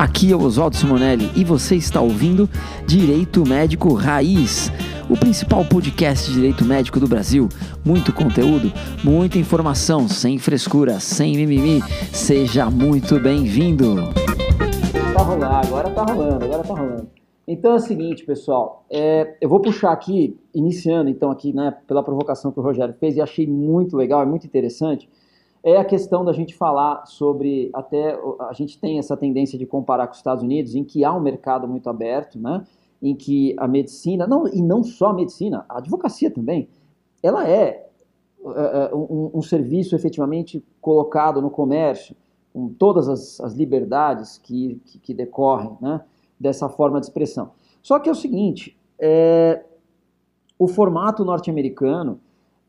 Aqui é o Oswaldo Simonelli e você está ouvindo Direito Médico Raiz, o principal podcast de direito médico do Brasil. Muito conteúdo, muita informação, sem frescura, sem mimimi. Seja muito bem-vindo. Tá rolando, agora tá rolando, agora tá rolando. Então é o seguinte, pessoal, é, eu vou puxar aqui, iniciando então aqui, né, pela provocação que o Rogério fez e achei muito legal, é muito interessante é a questão da gente falar sobre, até a gente tem essa tendência de comparar com os Estados Unidos, em que há um mercado muito aberto, né? em que a medicina, não, e não só a medicina, a advocacia também, ela é, é um, um, serviço efetivamente colocado no comércio, com todas as, as liberdades que, que, que, decorrem né, dessa forma de expressão. Só que é o seguinte, é, o formato norte-americano,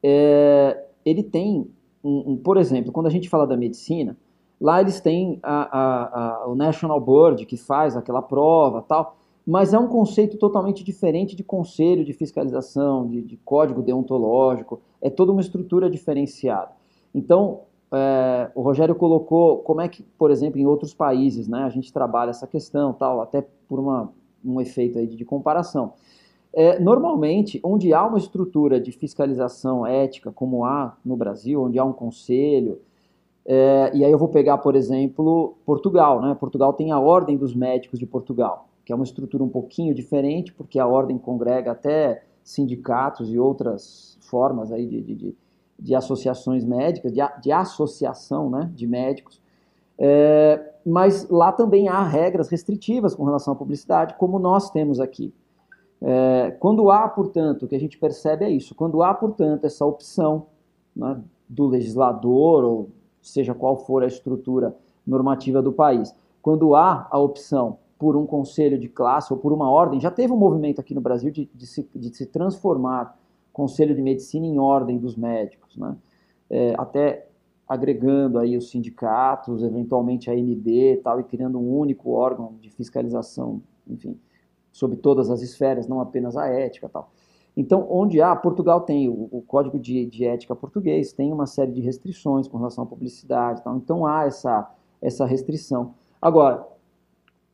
é, ele tem um, um, por exemplo, quando a gente fala da medicina, lá eles têm a, a, a, o National Board que faz aquela prova tal, mas é um conceito totalmente diferente de conselho de fiscalização, de, de código deontológico, é toda uma estrutura diferenciada. Então, é, o Rogério colocou como é que, por exemplo, em outros países, né, a gente trabalha essa questão, tal, até por uma, um efeito aí de, de comparação. É, normalmente, onde há uma estrutura de fiscalização ética, como há no Brasil, onde há um conselho, é, e aí eu vou pegar, por exemplo, Portugal. Né? Portugal tem a Ordem dos Médicos de Portugal, que é uma estrutura um pouquinho diferente, porque a ordem congrega até sindicatos e outras formas aí de, de, de associações médicas, de, de associação né, de médicos. É, mas lá também há regras restritivas com relação à publicidade, como nós temos aqui. É, quando há, portanto, o que a gente percebe é isso, quando há, portanto, essa opção né, do legislador, ou seja qual for a estrutura normativa do país, quando há a opção por um conselho de classe ou por uma ordem, já teve um movimento aqui no Brasil de, de, se, de se, transformar conselho de medicina em ordem dos médicos, né? É, até agregando aí os sindicatos, eventualmente a ANB e tal, e criando um único órgão de fiscalização, enfim, sobre todas as esferas, não apenas a ética tal. Então, onde há, Portugal tem o, o Código de, de, Ética português, tem uma série de restrições com relação à publicidade tal, então há essa, essa restrição. Agora,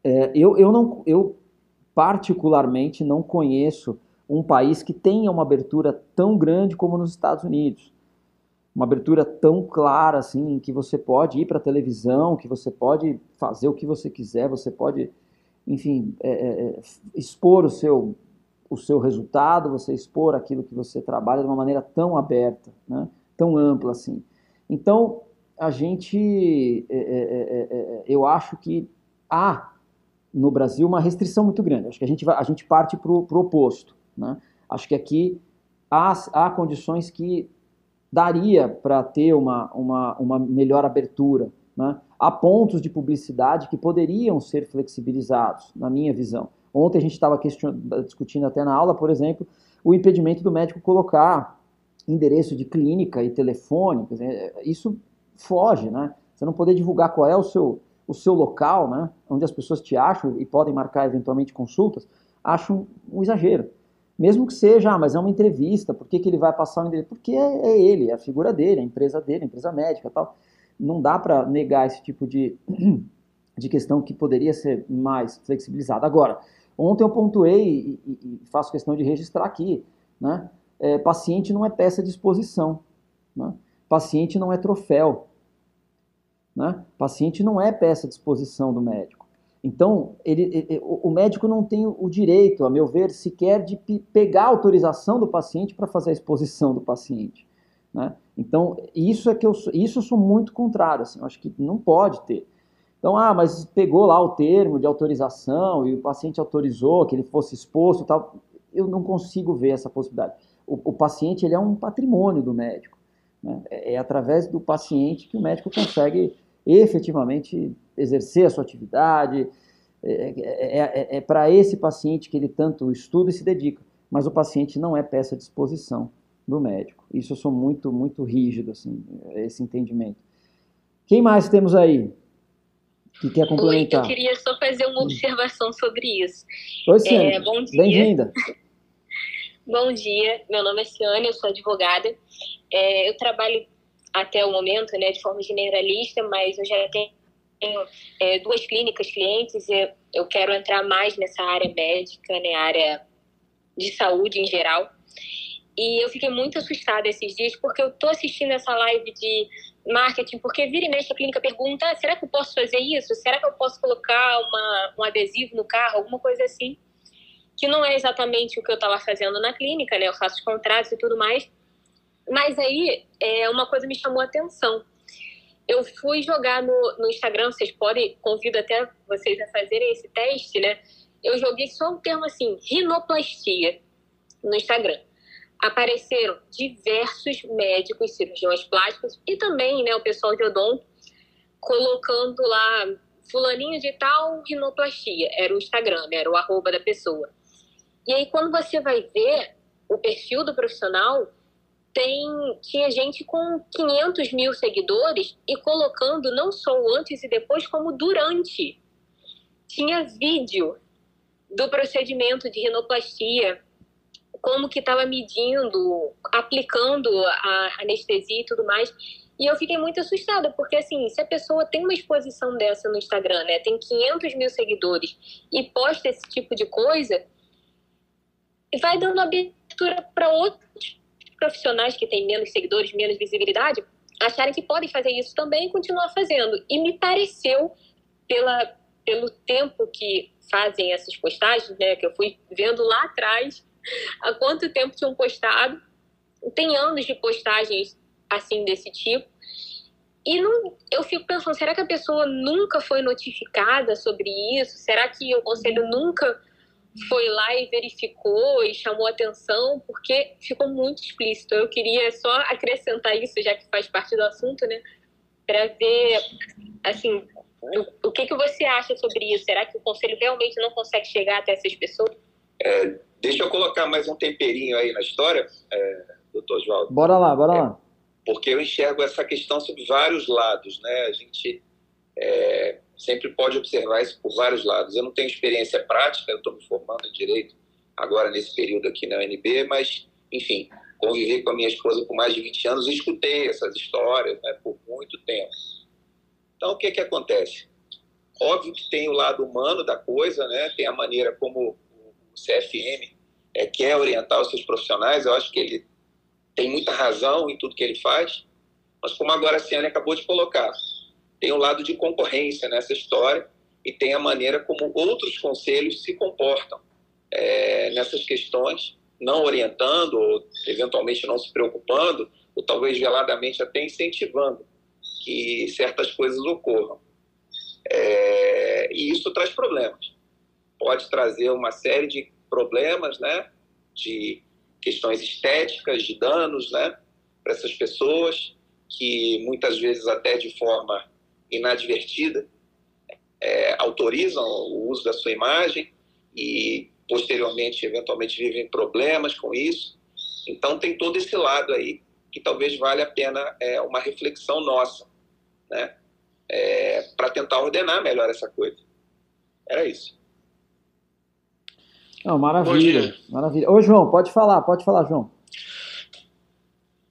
é, eu, eu, não, eu particularmente não conheço um país que tenha uma abertura tão grande como nos Estados Unidos. Uma abertura tão clara assim, que você pode ir para a televisão, que você pode fazer o que você quiser, você pode enfim, é, é, é, expor o seu, o seu resultado, você expor aquilo que você trabalha de uma maneira tão aberta, né? tão ampla assim. Então, a gente, é, é, é eu acho que há no Brasil uma restrição muito grande. Acho que a gente, vai, a gente parte para o oposto. Né? Acho que aqui há, há condições que daria para ter uma, uma, uma melhor abertura. Né? Há pontos de publicidade que poderiam ser flexibilizados, na minha visão. Ontem a gente estava discutindo até na aula, por exemplo, o impedimento do médico colocar endereço de clínica e telefone. Dizer, isso foge, né? Você não poder divulgar qual é o seu, o seu local, né? Onde as pessoas te acham e podem marcar eventualmente consultas, acho um, exagero. Mesmo que seja, ah, mas é uma entrevista, por que, que ele vai passar o endereço? Porque é, é ele, é a figura dele, a empresa dele, a empresa médica tal não dá para negar esse tipo de, de questão que poderia ser mais flexibilizada. Agora, ontem eu pontuei e, e faço questão de registrar aqui, né? É, paciente não é peça de exposição, né? paciente não é troféu, né? paciente não é peça de exposição do médico. Então, ele, ele, o médico não tem o direito, a meu ver, sequer de pegar a autorização do paciente para fazer a exposição do paciente. Né? Então, isso é que eu isso eu sou muito contrário, assim, eu acho que não pode ter. Então, ah, mas pegou lá o termo de autorização e o paciente autorizou que ele fosse exposto tal. Eu não consigo ver essa possibilidade. O, o paciente ele é um patrimônio do médico. Né? É, é através do paciente que o médico consegue efetivamente exercer a sua atividade. É, é, é, é para esse paciente que ele tanto estuda e se dedica. Mas o paciente não é peça de exposição do médico. Isso eu sou muito, muito rígido, assim, esse entendimento. Quem mais temos aí? Que quer complementar? Oi, eu queria só fazer uma observação sobre isso. Oi, Ciane. É, bom dia. Bem-vinda. bom dia, meu nome é Ciane, eu sou advogada. É, eu trabalho até o momento, né, de forma generalista, mas eu já tenho é, duas clínicas clientes, eu, eu quero entrar mais nessa área médica, né, área de saúde em geral. E eu fiquei muito assustada esses dias porque eu tô assistindo essa live de marketing, porque vira e mexe a clínica pergunta: ah, será que eu posso fazer isso? Será que eu posso colocar uma, um adesivo no carro? Alguma coisa assim. Que não é exatamente o que eu estava fazendo na clínica, né? Eu faço os contratos e tudo mais. Mas aí, é, uma coisa me chamou a atenção. Eu fui jogar no, no Instagram, vocês podem, convido até vocês a fazerem esse teste, né? Eu joguei só um termo assim, rinoplastia, no Instagram apareceram diversos médicos, cirurgiões plásticos e também né, o pessoal de odonto colocando lá fulaninho de tal rinoplastia. Era o Instagram, né, era o arroba da pessoa. E aí quando você vai ver o perfil do profissional, tem, tinha gente com 500 mil seguidores e colocando não só o antes e depois, como durante. Tinha vídeo do procedimento de rinoplastia, como que estava medindo, aplicando a anestesia e tudo mais. E eu fiquei muito assustada, porque assim, se a pessoa tem uma exposição dessa no Instagram, né, tem 500 mil seguidores e posta esse tipo de coisa, vai dando abertura para outros profissionais que têm menos seguidores, menos visibilidade, acharem que podem fazer isso também e continuar fazendo. E me pareceu, pela, pelo tempo que fazem essas postagens, né, que eu fui vendo lá atrás, há quanto tempo tinham postado. Tem anos de postagens assim desse tipo. E não, eu fico pensando, será que a pessoa nunca foi notificada sobre isso? Será que o conselho nunca foi lá e verificou e chamou atenção? Porque ficou muito explícito. Eu queria só acrescentar isso, já que faz parte do assunto, né? Para ver, assim, o, o que, que você acha sobre isso? Será que o conselho realmente não consegue chegar até essas pessoas? É, deixa eu colocar mais um temperinho aí na história, é, doutor Oswaldo. Bora lá, bora é, lá. Porque eu enxergo essa questão sob vários lados, né? A gente é, sempre pode observar isso por vários lados. Eu não tenho experiência prática, eu estou me formando em Direito agora nesse período aqui na UNB, mas, enfim, convivi com a minha esposa por mais de 20 anos e escutei essas histórias né, por muito tempo. Então, o que, que acontece? Óbvio que tem o lado humano da coisa, né? tem a maneira como CFM é, quer orientar os seus profissionais, eu acho que ele tem muita razão em tudo que ele faz, mas como agora a Ciane acabou de colocar, tem um lado de concorrência nessa história e tem a maneira como outros conselhos se comportam é, nessas questões, não orientando, ou eventualmente não se preocupando, ou talvez veladamente até incentivando que certas coisas ocorram. É, e isso traz problemas pode trazer uma série de problemas, né? De questões estéticas, de danos, né? Para essas pessoas que muitas vezes até de forma inadvertida é, autorizam o uso da sua imagem e posteriormente, eventualmente, vivem problemas com isso. Então tem todo esse lado aí que talvez valha a pena é, uma reflexão nossa, né? É, para tentar ordenar melhor essa coisa. Era isso. Não, maravilha, maravilha. Ô, João, pode falar, pode falar, João.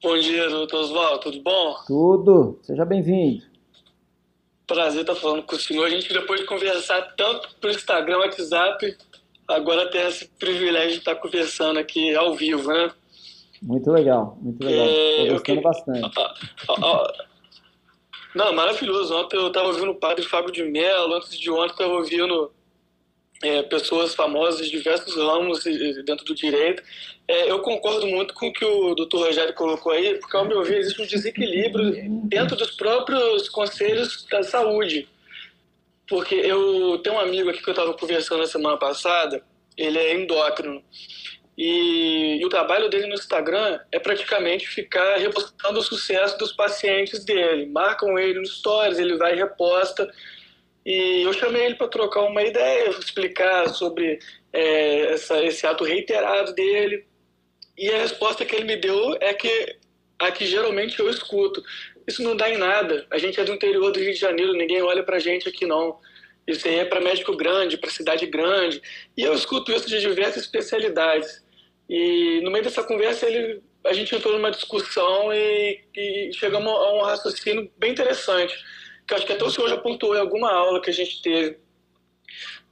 Bom dia, doutor Oswaldo, tudo bom? Tudo, seja bem-vindo. Prazer estar falando com o senhor. A gente, depois de conversar tanto por Instagram, WhatsApp, agora tem esse privilégio de estar conversando aqui ao vivo, né? Muito legal, muito legal. É, Estou gostando bastante. Ah, ah, ah, não, maravilhoso. Ontem eu estava ouvindo o padre Fábio de Mello, antes de ontem eu estava ouvindo é, pessoas famosas de diversos ramos dentro do direito. É, eu concordo muito com o que o doutor Rogério colocou aí, porque, ao meu ver, existe um desequilíbrio dentro dos próprios conselhos da saúde. Porque eu tenho um amigo aqui que eu estava conversando na semana passada, ele é endócrino. E, e, o trabalho dele no Instagram é praticamente ficar repostando o sucesso dos pacientes dele. Marcam ele no stories, ele vai e reposta e eu chamei ele para trocar uma ideia, explicar sobre é, essa, esse ato reiterado dele. E a resposta que ele me deu é que a que geralmente eu escuto. Isso não dá em nada. A gente é do interior do Rio de Janeiro, ninguém olha para gente aqui não. Isso aí é para médico grande, para cidade grande. E eu escuto isso de diversas especialidades. E no meio dessa conversa ele, a gente entrou numa discussão e, e chegamos a um raciocínio bem interessante que acho que até o senhor já pontuou em alguma aula que a gente teve.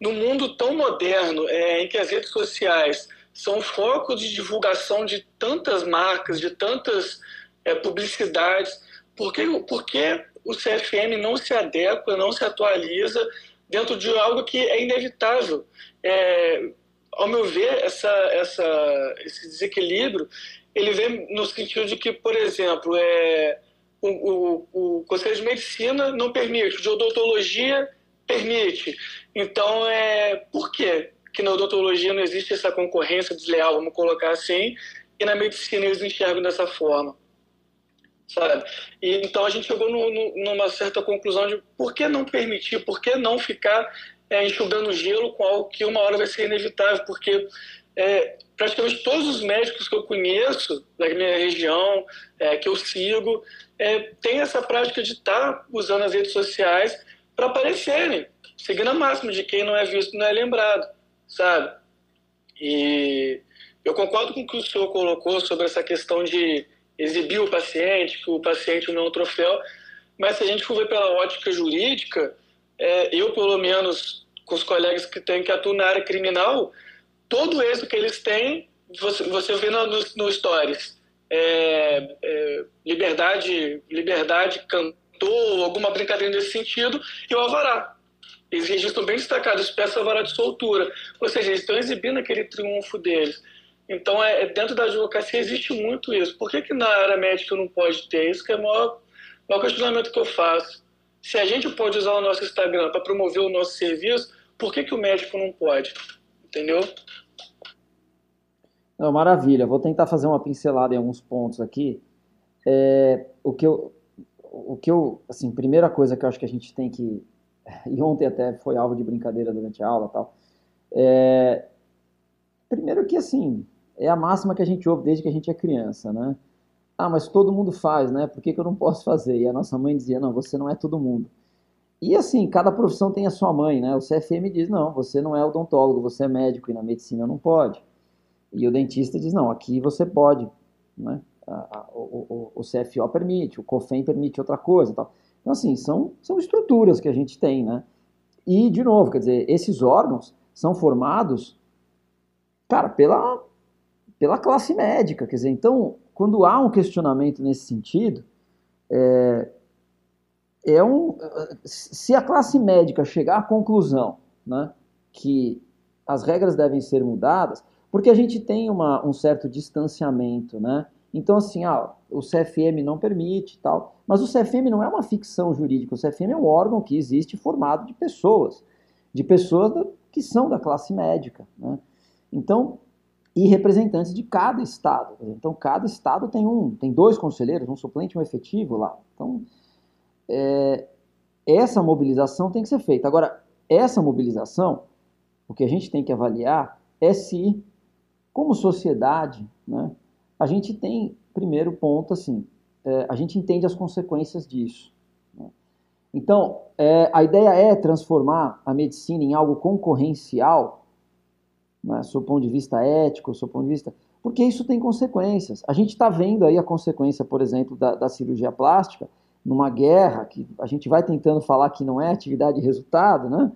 No mundo tão moderno, é, em que as redes sociais são foco de divulgação de tantas marcas, de tantas é, publicidades, por que, por que o CFM não se adequa, não se atualiza dentro de algo que é inevitável? É, ao meu ver, essa, essa, esse desequilíbrio ele vem no sentido de que, por exemplo, é, o, o, o Conselho de Medicina não permite, o de odontologia permite. Então, é, por quê? que na odontologia não existe essa concorrência desleal, vamos colocar assim, e na medicina eles enxergam dessa forma. Sabe? E, então a gente chegou no, no, numa certa conclusão de por que não permitir, por que não ficar é, enxugando gelo com algo que uma hora vai ser inevitável, porque é, praticamente todos os médicos que eu conheço da minha região, é, que eu sigo, é, tem essa prática de estar tá usando as redes sociais para aparecerem, seguindo a máxima de quem não é visto não é lembrado, sabe? E eu concordo com o que o senhor colocou sobre essa questão de exibir o paciente, que o paciente não é um troféu, mas se a gente for ver pela ótica jurídica, é, eu, pelo menos, com os colegas que têm que atuar na área criminal, todo o êxito que eles têm, você, você vê no, no Stories. É, é, liberdade, liberdade cantou, alguma brincadeira nesse sentido, e o alvará. Eles registram bem destacados, peça alvará de soltura. Ou seja, eles estão exibindo aquele triunfo deles. Então, é, é, dentro da advocacia existe muito isso. Por que, que na área médica não pode ter? Isso que é o maior, maior questionamento que eu faço. Se a gente pode usar o nosso Instagram para promover o nosso serviço, por que, que o médico não pode? Entendeu? Não, maravilha. Vou tentar fazer uma pincelada em alguns pontos aqui. É, o que eu, o que eu, assim, primeira coisa que eu acho que a gente tem que, e ontem até foi alvo de brincadeira durante a aula, tal. É, primeiro que assim, é a máxima que a gente ouve desde que a gente é criança, né? Ah, mas todo mundo faz, né? Por que, que eu não posso fazer? E a nossa mãe dizia, não, você não é todo mundo. E assim, cada profissão tem a sua mãe, né? O CFM diz, não, você não é odontólogo, você é médico e na medicina não pode. E o dentista diz, não, aqui você pode, né? O, o, o CFO permite, o COFEM permite outra coisa tal. Então, assim, são, são estruturas que a gente tem, né? E, de novo, quer dizer, esses órgãos são formados, cara, pela, pela classe médica, quer dizer, então, quando há um questionamento nesse sentido, é, é um, se a classe médica chegar à conclusão né, que as regras devem ser mudadas, porque a gente tem uma, um certo distanciamento, né? Então, assim, ah, o CFM não permite tal, mas o CFM não é uma ficção jurídica, o CFM é um órgão que existe formado de pessoas, de pessoas que são da classe médica, né? Então, e representantes de cada estado. Então, cada estado tem um, tem dois conselheiros, um suplente e um efetivo lá. Então, é, essa mobilização tem que ser feita. Agora, essa mobilização, o que a gente tem que avaliar é se, como sociedade, né, a gente tem, primeiro ponto, assim, é, a gente entende as consequências disso. Né? Então, é, a ideia é transformar a medicina em algo concorrencial né, sob ponto de vista ético, sob ponto de vista. Porque isso tem consequências. A gente está vendo aí a consequência, por exemplo, da, da, cirurgia plástica, numa guerra, que a gente vai tentando falar que não é atividade de resultado, né?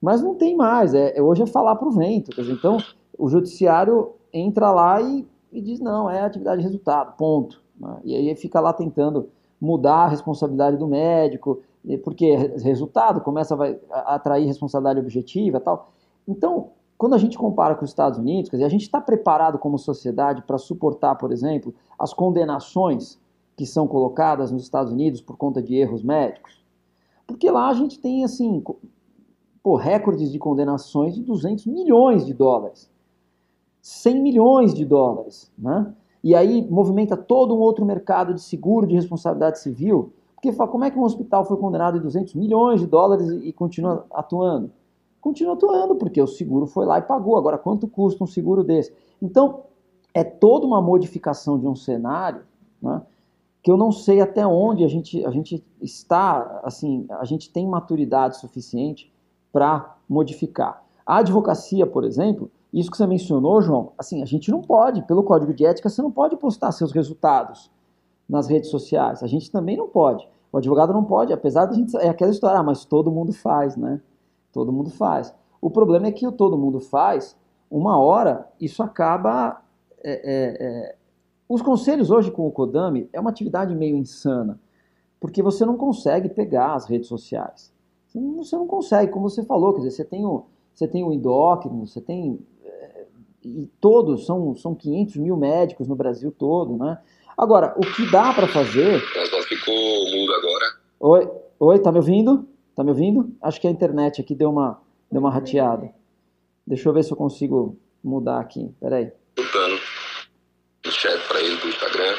Mas não tem mais. É hoje é falar para o vento. Dizer, então, o judiciário entra lá e, e, diz: não, é atividade de resultado, ponto. Né? E aí fica lá tentando mudar a responsabilidade do médico, porque resultado começa a atrair responsabilidade objetiva tal. Então, quando a gente compara com os Estados Unidos, quer dizer, a gente está preparado como sociedade para suportar, por exemplo, as condenações que são colocadas nos Estados Unidos por conta de erros médicos? Porque lá a gente tem, assim, pô, recordes de condenações de 200 milhões de dólares. 100 milhões de dólares, né? E aí movimenta todo um outro mercado de seguro de responsabilidade civil, porque fala, como é que um hospital foi condenado em 200 milhões de dólares e continua atuando? continua atuando, porque o seguro foi lá e pagou. Agora, quanto custa um seguro desse? Então, é toda uma modificação de um cenário né, que eu não sei até onde a gente, a gente está, assim, a gente tem maturidade suficiente para modificar. A advocacia, por exemplo, isso que você mencionou, João, assim, a gente não pode, pelo código de ética, você não pode postar seus resultados nas redes sociais. A gente também não pode. O advogado não pode, apesar de a gente. É aquela história, ah, mas todo mundo faz, né? Todo mundo faz. O problema é que o todo mundo faz, uma hora, isso acaba. É, é, é... Os conselhos hoje com o Kodami é uma atividade meio insana, porque você não consegue pegar as redes sociais. Você não consegue, como você falou, quer dizer, você tem o, você tem o endócrino, você tem. E todos, são, são 500 mil médicos no Brasil todo, né? Agora, o que dá para fazer. Só ficou mudo agora. Oi, oi, tá me ouvindo? Tá me ouvindo? Acho que a internet aqui deu uma, deu uma rateada. Deixa eu ver se eu consigo mudar aqui. Peraí. Escutando no chat para ele do Instagram.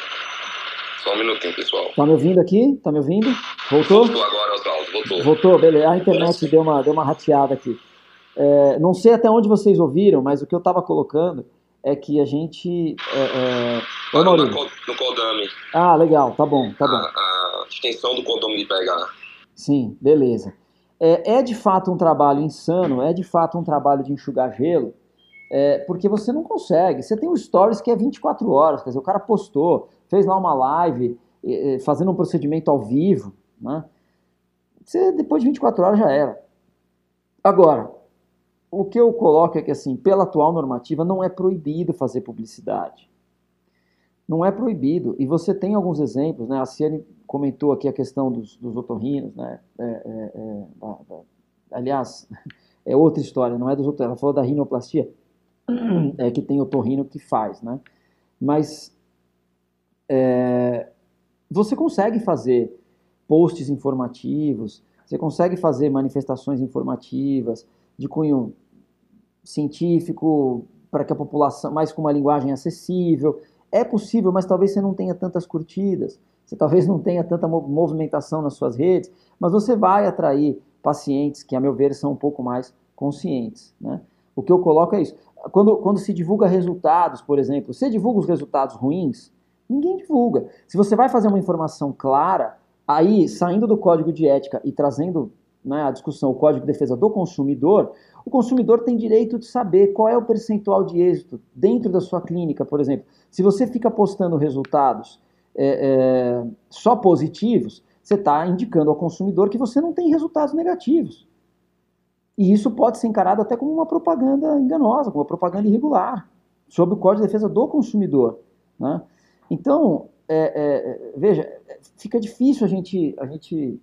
Só um minutinho, pessoal. Tá me ouvindo aqui? Tá me ouvindo? Voltou? Voltou agora, Oswaldo, voltou. Voltou, beleza. A internet deu uma, deu uma rateada aqui. É, não sei até onde vocês ouviram, mas o que eu estava colocando é que a gente. É, é... Parou no, no Codame. Ah, legal, tá bom, tá bom. A, a extensão do Codame de pegar. Sim, beleza. É, é, de fato um trabalho insano, é de fato um trabalho de enxugar gelo, é, porque você não consegue. Você tem o Stories que é 24 horas, quer dizer, o cara postou, fez lá uma live, fazendo um procedimento ao vivo, né? Você, depois de 24 horas já era. Agora, o que eu coloco é que, assim, pela atual normativa, não é proibido fazer publicidade. Não é proibido. E você tem alguns exemplos, né? A Ciane comentou aqui a questão dos, dos otorrinos, né? É, é, é, da, da, aliás, é outra história, não é dos otorrinos. Ela falou da rinoplastia, é que tem otorrino que faz, né? Mas é, você consegue fazer posts informativos, você consegue fazer manifestações informativas de cunho científico, para que a população, mais com uma linguagem acessível. É possível, mas talvez você não tenha tantas curtidas, você talvez não tenha tanta movimentação nas suas redes, mas você vai atrair pacientes que, a meu ver, são um pouco mais conscientes. Né? O que eu coloco é isso. Quando, quando se divulga resultados, por exemplo, você divulga os resultados ruins, ninguém divulga. Se você vai fazer uma informação clara, aí, saindo do código de ética e trazendo né, a discussão, o código de defesa do consumidor, o consumidor tem direito de saber qual é o percentual de êxito dentro da sua clínica, por exemplo. Se você fica postando resultados é, é, só positivos, você está indicando ao consumidor que você não tem resultados negativos. E isso pode ser encarado até como uma propaganda enganosa, como uma propaganda irregular, sobre o Código de Defesa do Consumidor. Né? Então, é, é veja, fica difícil a gente, a gente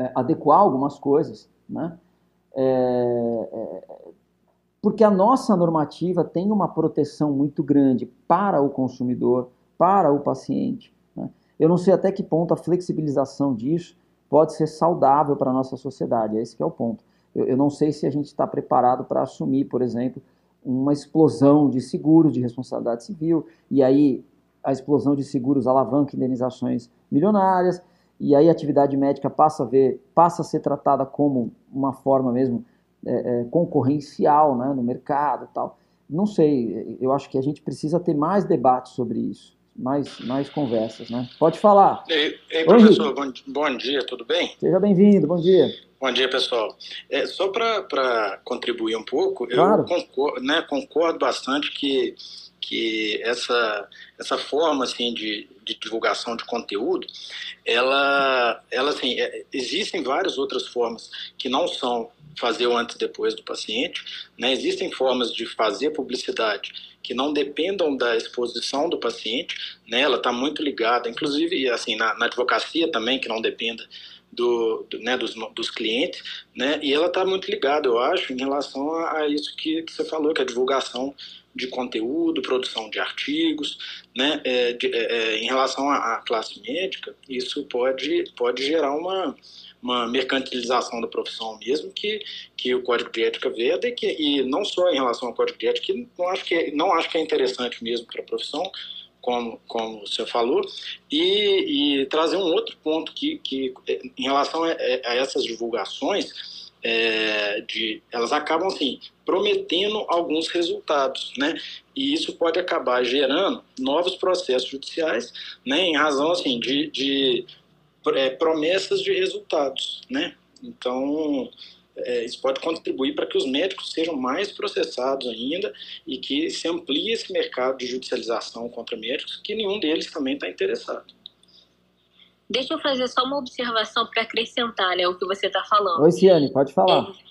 é, adequar algumas coisas, né? É, é, porque a nossa normativa tem uma proteção muito grande para o consumidor, para o paciente. Né? Eu não sei até que ponto a flexibilização disso pode ser saudável para a nossa sociedade, esse é o ponto. Eu, eu não sei se a gente está preparado para assumir, por exemplo, uma explosão de seguros de responsabilidade civil, e aí a explosão de seguros alavanca indenizações milionárias, e aí a atividade médica passa a ver, passa a ser tratada como uma forma mesmo é, é, concorrencial né, no mercado tal. Não sei, eu acho que a gente precisa ter mais debate sobre isso, mais, mais conversas, né? Pode falar. Ei, ei professor, bom, bom, dia, tudo bem? Seja bem-vindo, bom dia. Bom dia, pessoal. É, só para contribuir um pouco, claro. eu concordo, né, concordo bastante que que essa, essa forma assim, de, de divulgação de conteúdo, ela, ela assim, é, existem várias outras formas que não são fazer o antes e depois do paciente, né? existem formas de fazer publicidade que não dependam da exposição do paciente, né? ela está muito ligada, inclusive assim na, na advocacia também, que não dependa do, do, né, dos, dos clientes, né, e ela está muito ligada, eu acho, em relação a, a isso que, que, você falou, que é a divulgação de conteúdo, produção de artigos, né, é, de, é, é em relação à, classe médica, isso pode, pode gerar uma, uma mercantilização da profissão mesmo que, que o Código de Ética veda e, que, e não só em relação ao Código de Ética, que não acho que, é, não acho que é interessante mesmo para a profissão, como, como você falou, e, e, trazer um outro ponto que, que em relação a, a essas divulgações, é, de, elas acabam assim prometendo alguns resultados, né? E isso pode acabar gerando novos processos judiciais, né? Em razão assim de, de é, promessas de resultados, né? Então é, isso pode contribuir para que os médicos sejam mais processados ainda e que se amplie esse mercado de judicialização contra médicos, que nenhum deles também está interessado. Deixa eu fazer só uma observação para acrescentar né, o que você está falando. Oi, Ciane, pode falar. É,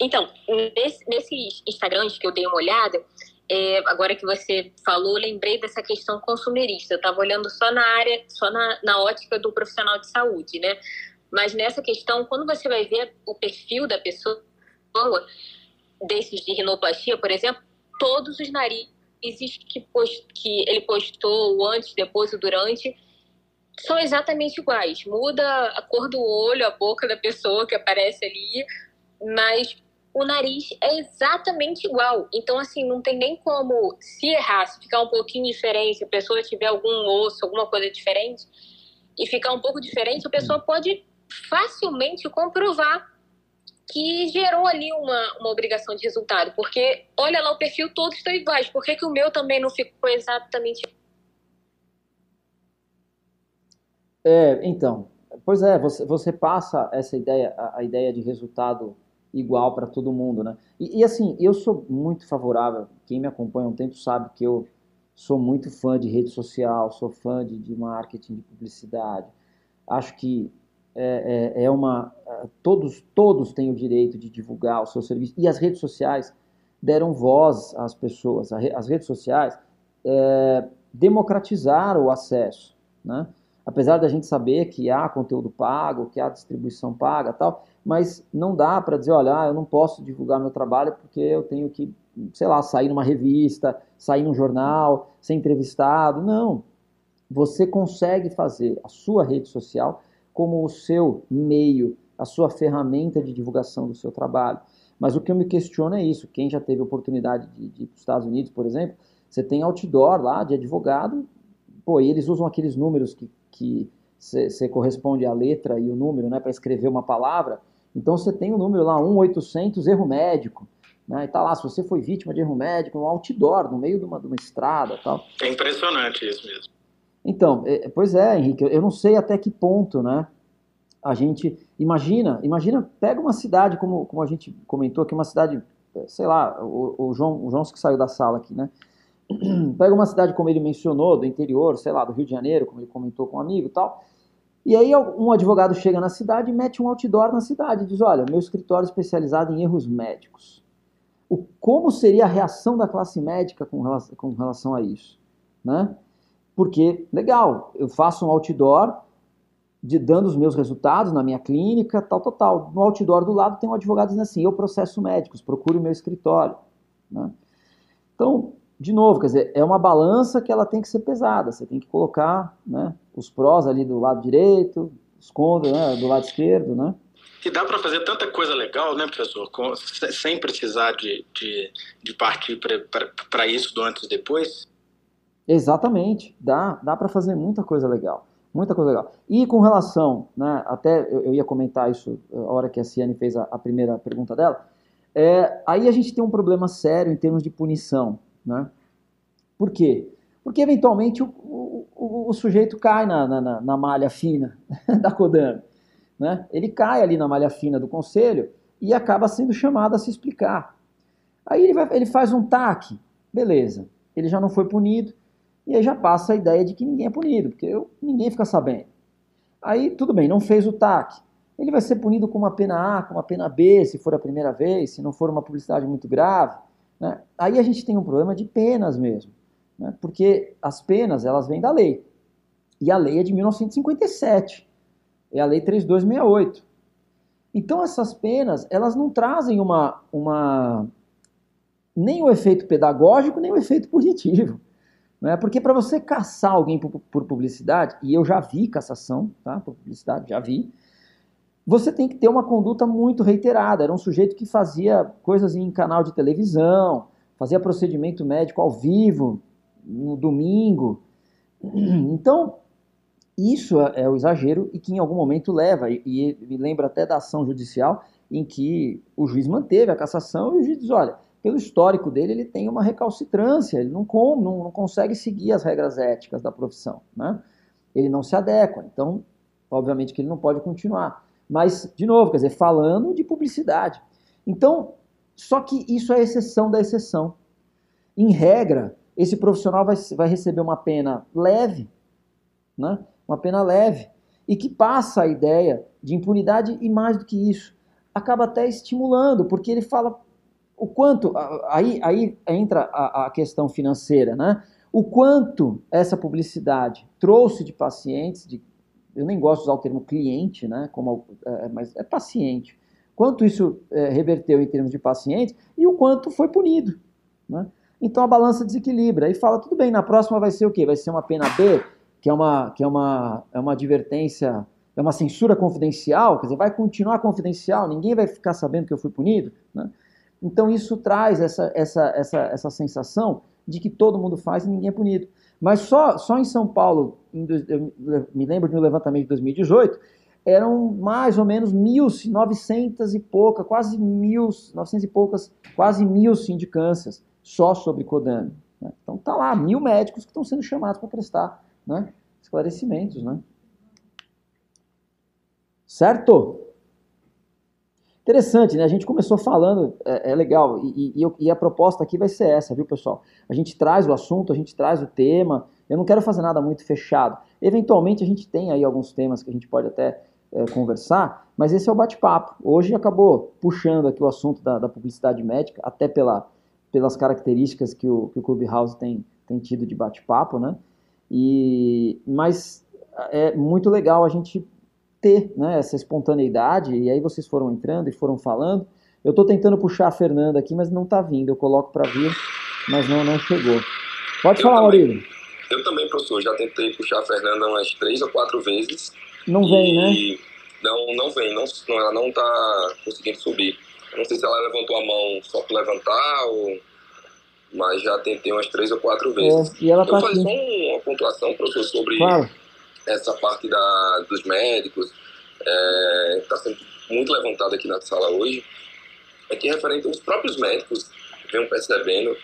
então, nesse, nesses Instagrams que eu dei uma olhada, é, agora que você falou, lembrei dessa questão consumerista. Eu estava olhando só na área, só na, na ótica do profissional de saúde, né? Mas nessa questão, quando você vai ver o perfil da pessoa, desses de rinoplastia, por exemplo, todos os narizes que, post, que ele postou, o antes, depois, o durante, são exatamente iguais. Muda a cor do olho, a boca da pessoa que aparece ali, mas o nariz é exatamente igual. Então, assim, não tem nem como se errar, se ficar um pouquinho diferente, se a pessoa tiver algum osso, alguma coisa diferente, e ficar um pouco diferente, a pessoa pode facilmente comprovar que gerou ali uma, uma obrigação de resultado. Porque, olha lá, o perfil todos estão iguais. Por que, que o meu também não ficou exatamente É, então, pois é, você, você passa essa ideia, a, a ideia de resultado igual para todo mundo, né? E, e, assim, eu sou muito favorável, quem me acompanha há um tempo sabe que eu sou muito fã de rede social, sou fã de, de marketing, de publicidade. Acho que é, é, é uma... É, todos, todos têm o direito de divulgar o seu serviço. E as redes sociais deram voz às pessoas. As redes sociais é, democratizaram o acesso, né? apesar da gente saber que há conteúdo pago, que há distribuição paga tal, mas não dá para dizer, olha, ah, eu não posso divulgar meu trabalho porque eu tenho que, sei lá, sair numa revista, sair num jornal, ser entrevistado. Não. Você consegue fazer a sua rede social como o seu meio, a sua ferramenta de divulgação do seu trabalho. Mas o que eu me questiono é isso. Quem já teve oportunidade de, de ir para os Estados Unidos, por exemplo, você tem outdoor lá de advogado, pô, e eles usam aqueles números que você corresponde à letra e o número né, para escrever uma palavra. Então você tem o um número lá, 1800 erro médico. Né, e tá lá, se você foi vítima de erro médico, um outdoor, no meio de uma, de uma estrada tal. É impressionante isso mesmo. Então, é, pois é, Henrique, eu não sei até que ponto, né? A gente imagina, imagina, pega uma cidade como, como a gente comentou, que é uma cidade, sei lá, o, o João, o João que saiu da sala aqui, né? pega uma cidade como ele mencionou, do interior, sei lá, do Rio de Janeiro, como ele comentou com um amigo e tal, e aí um advogado chega na cidade e mete um outdoor na cidade diz, olha, meu escritório é especializado em erros médicos. O, como seria a reação da classe médica com relação, com relação a isso? Né? Porque, legal, eu faço um outdoor de, dando os meus resultados na minha clínica, tal, tal, tal. No outdoor do lado tem um advogado dizendo assim, eu processo médicos, procure o meu escritório. Né? Então, de novo, quer dizer, é uma balança que ela tem que ser pesada. Você tem que colocar né, os prós ali do lado direito, os contras né, do lado esquerdo, né? E dá para fazer tanta coisa legal, né, professor, com, sem precisar de, de, de partir para isso do antes e depois? Exatamente, dá, dá para fazer muita coisa legal, muita coisa legal. E com relação, né, até eu, eu ia comentar isso a hora que a Ciane fez a, a primeira pergunta dela, é, aí a gente tem um problema sério em termos de punição. Né? Por quê? Porque eventualmente o, o, o sujeito cai na, na, na, malha fina da Kodan. Né? Ele cai ali na malha fina do conselho e acaba sendo chamado a se explicar. Aí ele, vai, ele faz um TAC, beleza, ele já não foi punido, e aí já passa a ideia de que ninguém é punido, porque eu, ninguém fica sabendo. Aí tudo bem, não fez o TAC. Ele vai ser punido com uma pena A, com uma pena B, se for a primeira vez, se não for uma publicidade muito grave. Né? Aí a gente tem um problema de penas mesmo, né? porque as penas elas vêm da lei. E a lei é de 1957, é a lei 3268. Então essas penas, elas não trazem uma, uma nem o efeito pedagógico, nem o efeito punitivo. Né? Porque para você caçar alguém por, por, publicidade, e eu já vi cassação tá? por publicidade, já vi, você tem que ter uma conduta muito reiterada. Era um sujeito que fazia coisas em canal de televisão, fazia procedimento médico ao vivo, no domingo. Então, isso é, é o exagero e que em algum momento leva, e, me lembra até da ação judicial em que o juiz manteve a cassação e o juiz diz, olha, pelo histórico dele, ele tem uma recalcitrância, ele não, com, não, não consegue seguir as regras éticas da profissão, né? Ele não se adequa, então, obviamente que ele não pode continuar. Mas, de novo, quer dizer, falando de publicidade. Então, só que isso é exceção da exceção. Em regra, esse profissional vai, vai receber uma pena leve, né? uma pena leve, e que passa a ideia de impunidade e mais do que isso, acaba até estimulando, porque ele fala o quanto, aí, aí entra a, a questão financeira, né? O quanto essa publicidade trouxe de pacientes, de, eu nem gosto de usar o termo cliente, né? Como, é, mas é paciente. Quanto isso é, reverteu em termos de pacientes e o quanto foi punido, né? Então a balança desequilibra. E fala, tudo bem, na próxima vai ser o quê? Vai ser uma pena B, que é uma, que é uma, é uma advertência, é uma censura confidencial, quer dizer, vai continuar confidencial, ninguém vai ficar sabendo que eu fui punido. Né? Então isso traz essa, essa, essa, essa sensação de que todo mundo faz e ninguém é punido. Mas só, só em São Paulo, em, eu me lembro de um levantamento de 2018, eram mais ou menos 1.900 e pouca, quase mil, 900 e poucas, quase mil sindicâncias só sobre Kodami. Né? Então tá lá, mil médicos que estão sendo chamados para prestar né, esclarecimentos. Né? Certo? Interessante, né? A gente começou falando, é, é legal, e, e, e, a proposta aqui vai ser essa, viu, pessoal? A gente traz o assunto, a gente traz o tema. Eu não quero fazer nada muito fechado. Eventualmente a gente tem aí alguns temas que a gente pode até é, conversar, mas esse é o bate-papo. Hoje acabou puxando aqui o assunto da, da publicidade médica, até pela, pelas características que o, que o Clubhouse tem, tem tido de bate-papo, né? E, mas é muito legal a gente ter né, essa espontaneidade, e aí vocês foram entrando e foram falando. Eu estou tentando puxar a Fernanda aqui, mas não está vindo. Eu coloco para vir, mas não, não chegou. Pode eu falar, Maurílio. Eu também, professor, já tentei puxar a Fernanda umas três ou quatro vezes. Não vem, né? Não, não vem, não, ela não está conseguindo subir. Eu não sei se ela levantou a mão só para levantar, ou... mas já tentei umas três ou quatro vezes. É, e ela tá eu faço só uma pontuação, professor, sobre claro essa parte da, dos médicos está é, tá sendo muito levantada aqui na sala hoje, é que referente aos próprios médicos vêm percebendo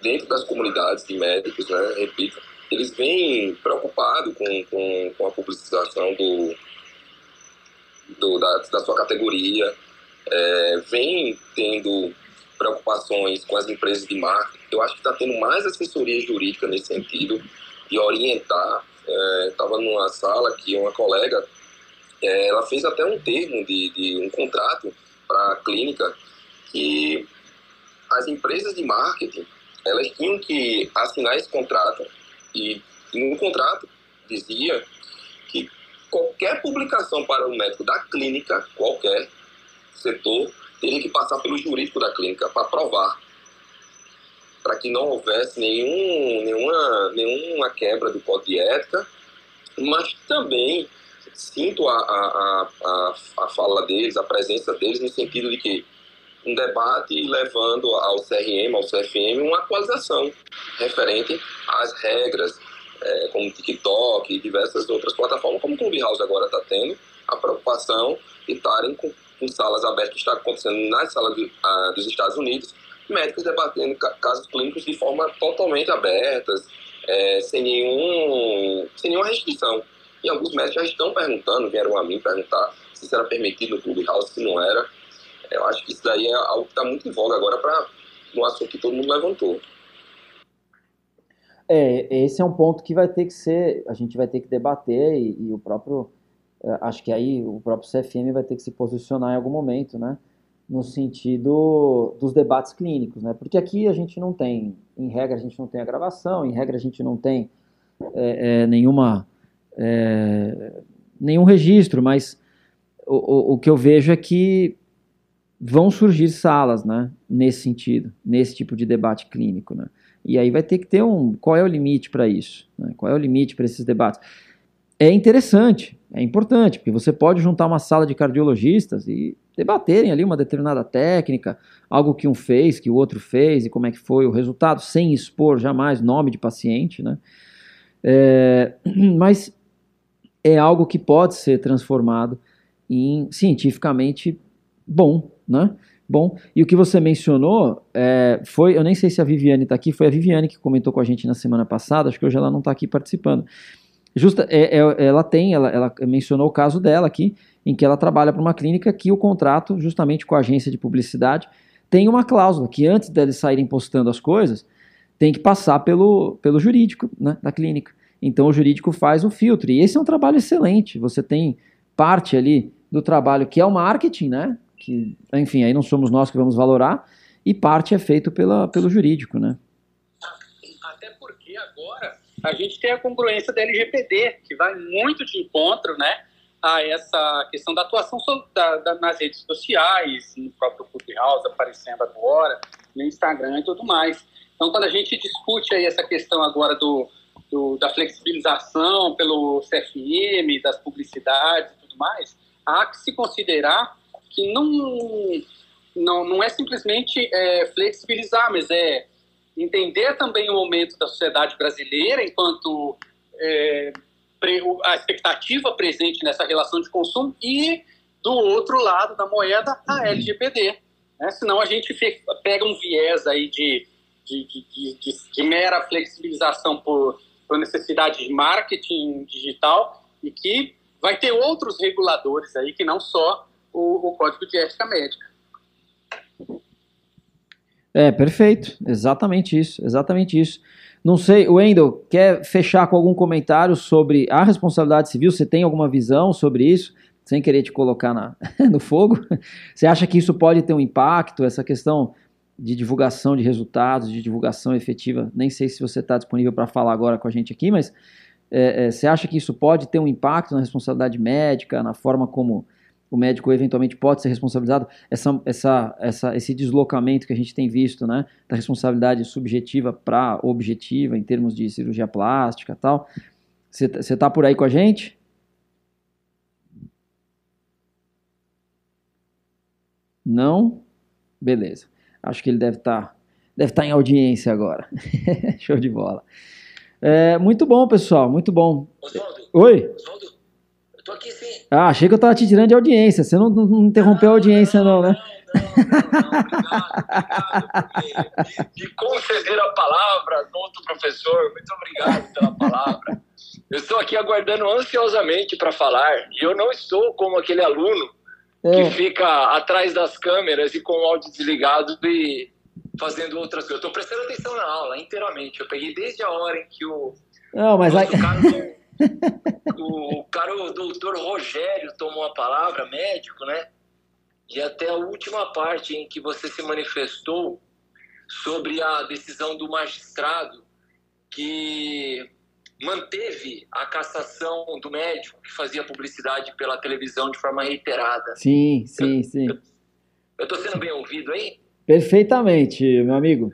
dentro das comunidades de médicos, né, repito, eles vêm preocupados com, com, com a publicização do, do da, da sua categoria, é, vem tendo preocupações com as empresas de marketing. Eu acho que está tendo mais assessoria jurídica nesse sentido, de orientar estava é, numa sala que uma colega, é, ela fez até um termo de, de um contrato para a clínica que as empresas de marketing elas tinham que assinar esse contrato e no contrato dizia que qualquer publicação para o médico da clínica, qualquer setor, teria que passar pelo jurídico da clínica para provar para que não houvesse nenhum, nenhuma, nenhuma quebra do código de ética, mas também sinto a, a, a, a fala deles, a presença deles, no sentido de que um debate levando ao CRM, ao CFM, uma atualização referente às regras, é, como TikTok e diversas outras plataformas, como o Clubhouse agora está tendo, a preocupação de estarem com, com salas abertas, que está acontecendo nas salas a, dos Estados Unidos, médicos debatendo casos clínicos de forma totalmente abertas, é, sem, nenhum, sem nenhuma restrição. E alguns médicos já estão perguntando, vieram a mim perguntar se isso era permitido no Clubhouse, se não era. Eu acho que isso daí é algo que está muito em voga agora para um assunto que todo mundo levantou. É, esse é um ponto que vai ter que ser, a gente vai ter que debater e, e o próprio, é, acho que aí o próprio CFM vai ter que se posicionar em algum momento, né? No sentido dos debates clínicos, né? Porque aqui a gente não tem, em regra a gente não tem a gravação, em regra a gente não tem é, é, nenhuma é, nenhum registro, mas o, o, o, que eu vejo é que vão surgir salas, né? Nesse sentido, nesse tipo de debate clínico, né? E aí vai ter que ter um, qual é o limite para isso? Né? Qual é o limite para esses debates? É interessante, é importante, porque você pode juntar uma sala de cardiologistas e debaterem ali uma determinada técnica, algo que um fez, que o outro fez e como é que foi o resultado, sem expor jamais nome de paciente, né? É, mas é algo que pode ser transformado em cientificamente bom, né? Bom, e o que você mencionou é, foi, eu nem sei se a Viviane está aqui, foi a Viviane que comentou com a gente na semana passada, acho que hoje ela não está aqui participando. Justa, é, é, ela tem, ela, ela mencionou o caso dela aqui, em que ela trabalha para uma clínica que o contrato, justamente com a agência de publicidade, tem uma cláusula que antes deles saírem postando as coisas, tem que passar pelo, pelo jurídico né, da clínica. Então o jurídico faz o filtro. E esse é um trabalho excelente. Você tem parte ali do trabalho que é o marketing, né? Que, enfim, aí não somos nós que vamos valorar, e parte é feito pela, pelo jurídico, né? Até porque agora a gente tem a congruência da LGPD, que vai muito de encontro, né? a essa questão da atuação da, da, nas redes sociais, no próprio Clubhouse aparecendo agora, no Instagram e tudo mais. Então, quando a gente discute aí essa questão agora do, do, da flexibilização pelo CFM, das publicidades e tudo mais, há que se considerar que não, não, não é simplesmente é, flexibilizar, mas é entender também o momento da sociedade brasileira enquanto é, a expectativa presente nessa relação de consumo e, do outro lado da moeda, a LGPD. Né? Senão a gente pega um viés aí de, de, de, de, de mera flexibilização por, por necessidade de marketing digital e que vai ter outros reguladores aí que não só o, o Código de Ética Médica. É, perfeito. Exatamente isso. Exatamente isso. Não sei, Wendel, quer fechar com algum comentário sobre a responsabilidade civil? Você tem alguma visão sobre isso? Sem querer te colocar na, no fogo. Você acha que isso pode ter um impacto, essa questão de divulgação de resultados, de divulgação efetiva? Nem sei se você está disponível para falar agora com a gente aqui, mas é, é, você acha que isso pode ter um impacto na responsabilidade médica, na forma como o médico eventualmente pode ser responsabilizado, essa, essa, essa, esse deslocamento que a gente tem visto, né, da responsabilidade subjetiva para objetiva em termos de cirurgia plástica tal. Você está por aí com a gente? Não? Beleza. Acho que ele deve estar tá, deve tá em audiência agora. Show de bola. É, muito bom, pessoal, muito bom. Oswaldo, Oi? Eu tô aqui sim. Ah, achei que eu tava te tirando de audiência. Você não, não interrompeu a audiência, não, né? Não, não, não, obrigado, obrigado de conceder a palavra outro professor. Muito obrigado pela palavra. Eu estou aqui aguardando ansiosamente para falar e eu não estou como aquele aluno é. que fica atrás das câmeras e com o áudio desligado e fazendo outras coisas. Eu estou prestando atenção na aula inteiramente. Eu peguei desde a hora em que o. Não, mas aí... o cara, o doutor Rogério tomou a palavra, médico, né? E até a última parte em que você se manifestou sobre a decisão do magistrado que manteve a cassação do médico que fazia publicidade pela televisão de forma reiterada. Sim, sim, sim. Eu estou sendo bem ouvido aí? Perfeitamente, meu amigo.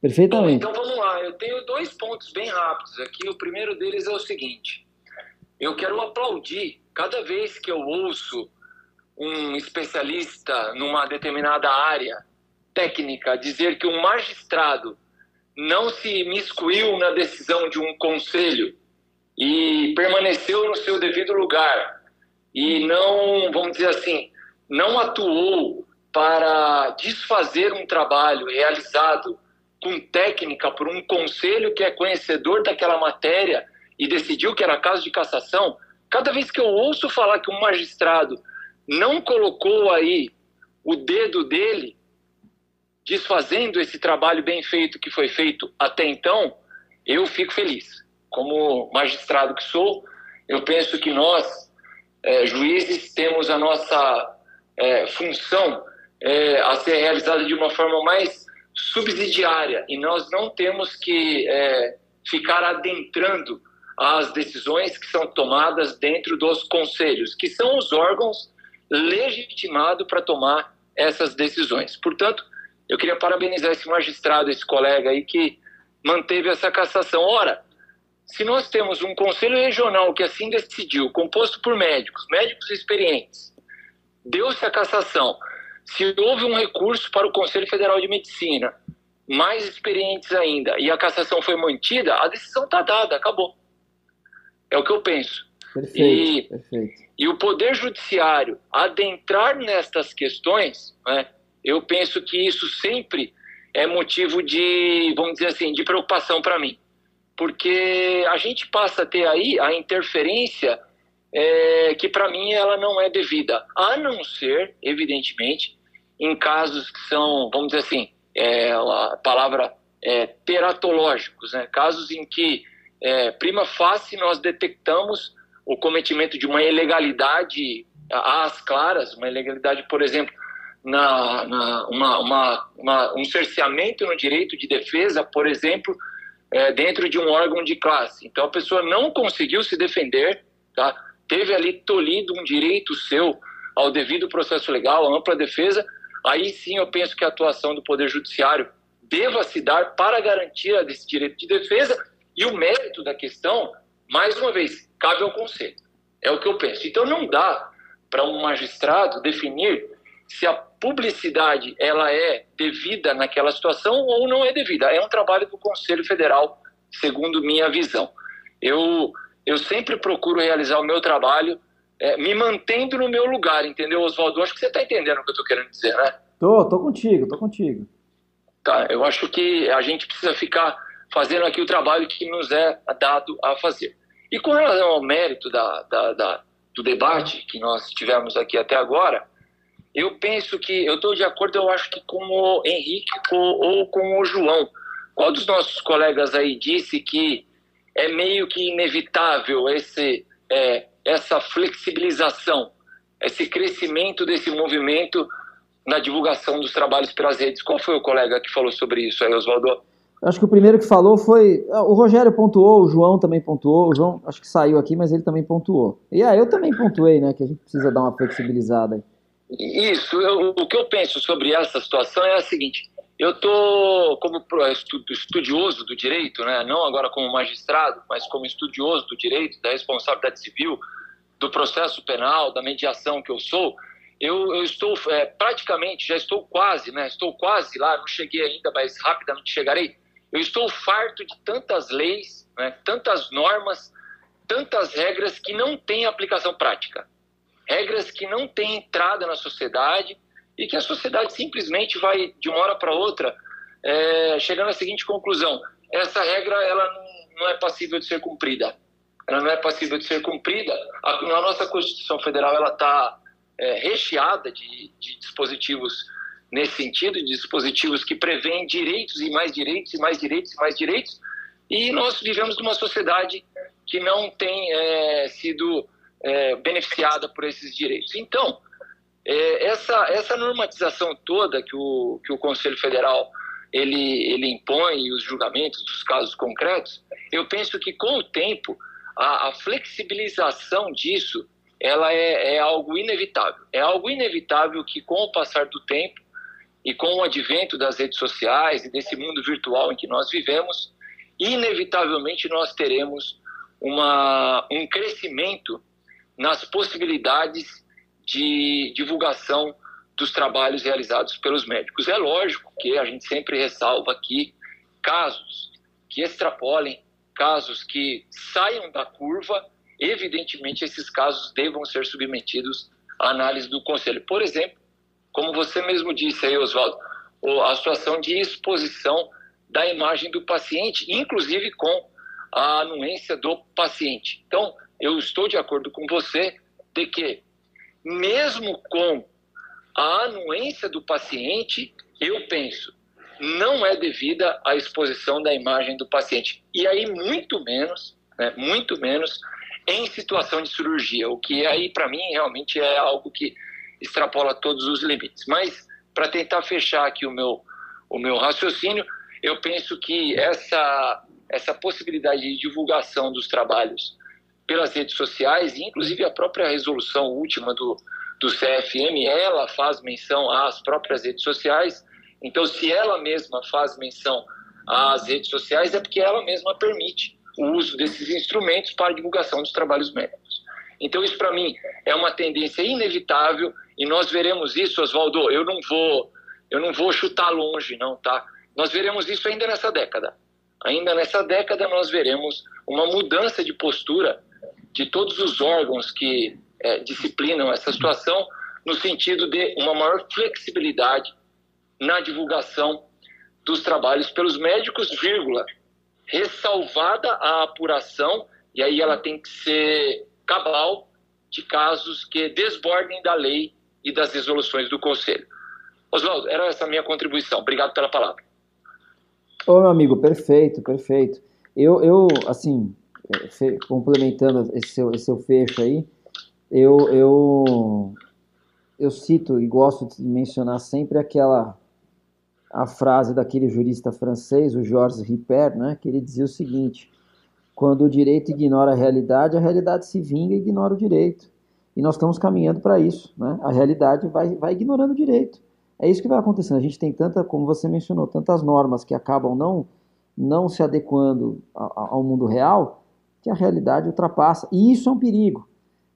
Perfeitamente. Bom, então vamos lá. Eu tenho dois pontos bem rápidos aqui. O primeiro deles é o seguinte: eu quero aplaudir cada vez que eu ouço um especialista numa determinada área técnica dizer que um magistrado não se miscuiu na decisão de um conselho e permaneceu no seu devido lugar e não, vamos dizer assim, não atuou para desfazer um trabalho realizado com técnica por um conselho que é conhecedor daquela matéria e decidiu que era caso de cassação, cada vez que eu ouço falar que um magistrado não colocou aí o dedo dele, desfazendo esse trabalho bem feito que foi feito até então, eu fico feliz. Como magistrado que sou, eu penso que nós, é, juízes, temos a nossa é, função é, a ser realizada de uma forma mais subsidiária e nós não temos que ficar adentrando as decisões que são tomadas dentro dos conselhos, que são os órgãos legitimados para tomar essas decisões. Portanto, eu queria parabenizar esse magistrado, esse colega aí que manteve essa cassação. Ora, se nós temos um conselho regional que assim decidiu, composto por médicos, médicos experientes, deu-se a cassação. Se houve um recurso para o Conselho Federal de Medicina, mais experientes ainda, e a cassação foi mantida, a decisão está dada, acabou. É o que eu penso. Perfeito, e, perfeito. e o Poder Judiciário adentrar nestas questões, né, eu penso que isso sempre é motivo de, vamos dizer assim, de preocupação para mim. Porque a gente passa a ter aí a interferência é, que para mim ela não é devida, a não ser, evidentemente, em casos que são, vamos dizer assim, é, a palavra é, teratológicos, né? casos em que é, prima facie, nós detectamos o cometimento de uma ilegalidade às claras, uma ilegalidade, por exemplo, na, na uma, uma, uma, um cerceamento no direito de defesa, por exemplo, é, dentro de um órgão de classe. Então a pessoa não conseguiu se defender, tá? teve ali tolhido um direito seu ao devido processo legal, à ampla defesa. Aí sim eu penso que a atuação do Poder Judiciário deva se dar para a garantia desse direito de defesa e o mérito da questão, mais uma vez, cabe ao Conselho. É o que eu penso. Então não dá para um magistrado definir se a publicidade ela é devida naquela situação ou não é devida. É um trabalho do Conselho Federal, segundo minha visão. Eu, eu sempre procuro realizar o meu trabalho é, me mantendo no meu lugar, entendeu, Oswaldo? Acho que você está entendendo o que eu estou querendo dizer, né? Tô, tô contigo, tô contigo. Tá, eu acho que a gente precisa ficar fazendo aqui o trabalho que nos é dado a fazer. E com relação ao mérito da, da, da do debate que nós tivemos aqui até agora, eu penso que, eu estou de acordo, eu acho que com o Henrique com, ou com o João. Qual dos nossos colegas aí disse que é meio que inevitável esse, é, essa flexibilização, esse crescimento desse movimento na divulgação dos trabalhos pelas redes? Qual foi o colega que falou sobre isso aí, Oswaldo? Acho que o primeiro que falou foi. Ah, o Rogério pontuou, o João também pontuou. O João acho que saiu aqui, mas ele também pontuou. E aí, eu também pontuei, né? Que a gente precisa dar uma flexibilizada aí. Isso, eu, o que eu penso sobre essa situação é a seguinte: eu estou, como estudioso do direito, né, não agora como magistrado, mas como estudioso do direito, da responsabilidade civil, do processo penal, da mediação que eu sou, eu, eu estou é, praticamente, já estou quase, né, estou quase lá, não cheguei ainda, mas rapidamente chegarei. Eu estou farto de tantas leis, né, tantas normas, tantas regras que não têm aplicação prática regras que não têm entrada na sociedade e que a sociedade simplesmente vai, de uma hora para outra, é, chegando à seguinte conclusão: essa regra ela não, é passível de ser cumprida. Ela não é passível de ser cumprida. A, a nossa Constituição Federal ela está é, recheada de, de dispositivos nesse sentido, de dispositivos que prevêem direitos e mais direitos e mais direitos e mais direitos. E nós vivemos numa sociedade que não tem é, sido é, beneficiada por esses direitos. Então, é, essa, essa normatização toda que o, que o Conselho Federal ele, ele impõe, os julgamentos dos casos concretos, eu penso que com o tempo a, a flexibilização disso ela é, é algo inevitável. É algo inevitável que com o passar do tempo e com o advento das redes sociais e desse mundo virtual em que nós vivemos, inevitavelmente nós teremos uma, um crescimento nas possibilidades de divulgação dos trabalhos realizados pelos médicos. É lógico que a gente sempre ressalva aqui casos que extrapolem, casos que saiam da curva, evidentemente esses casos devam ser submetidos à análise do conselho. Por exemplo, como você mesmo disse aí, Oswaldo, a situação de exposição da imagem do paciente, inclusive com a anuência do paciente. Então, eu estou de acordo com você de que, mesmo com a anuência do paciente, eu penso, não é devida à exposição da imagem do paciente. E aí, muito menos, né, muito menos em situação de cirurgia, o que aí, para mim, realmente é algo que extrapola todos os limites. Mas, para tentar fechar aqui o meu, o meu raciocínio, eu penso que essa, essa possibilidade de divulgação dos trabalhos pelas redes sociais, e inclusive a própria resolução última do, do CFM, ela faz menção às próprias redes sociais. Então, se ela mesma faz menção às redes sociais, é porque ela mesma permite o uso desses instrumentos para divulgação dos trabalhos médicos. Então, isso para mim é uma tendência inevitável e nós veremos isso, Oswaldo. Eu não vou, eu não vou chutar longe, não, tá? Nós veremos isso ainda nessa década. Ainda nessa década nós veremos uma mudança de postura de todos os órgãos que é, disciplinam essa situação, no sentido de uma maior flexibilidade na divulgação dos trabalhos pelos médicos, vírgula, ressalvada a apuração, e aí ela tem que ser cabal, de casos que desbordem da lei e das resoluções do Conselho. Oswaldo, era essa a minha contribuição. Obrigado pela palavra. Ô, meu amigo, perfeito, perfeito. Eu, eu assim, é, complementando esse seu, esse seu fecho aí, eu, eu, eu cito e gosto de mencionar sempre aquela a frase daquele jurista francês, o Georges Ripper, né, que ele dizia o seguinte: quando o direito ignora a realidade, a realidade se vinga e ignora o direito. E nós estamos caminhando para isso. Né? A realidade vai, vai ignorando o direito. É isso que vai acontecendo. A gente tem tanta, como você mencionou, tantas normas que acabam não, não se adequando ao mundo real, que a realidade ultrapassa. E isso é um perigo.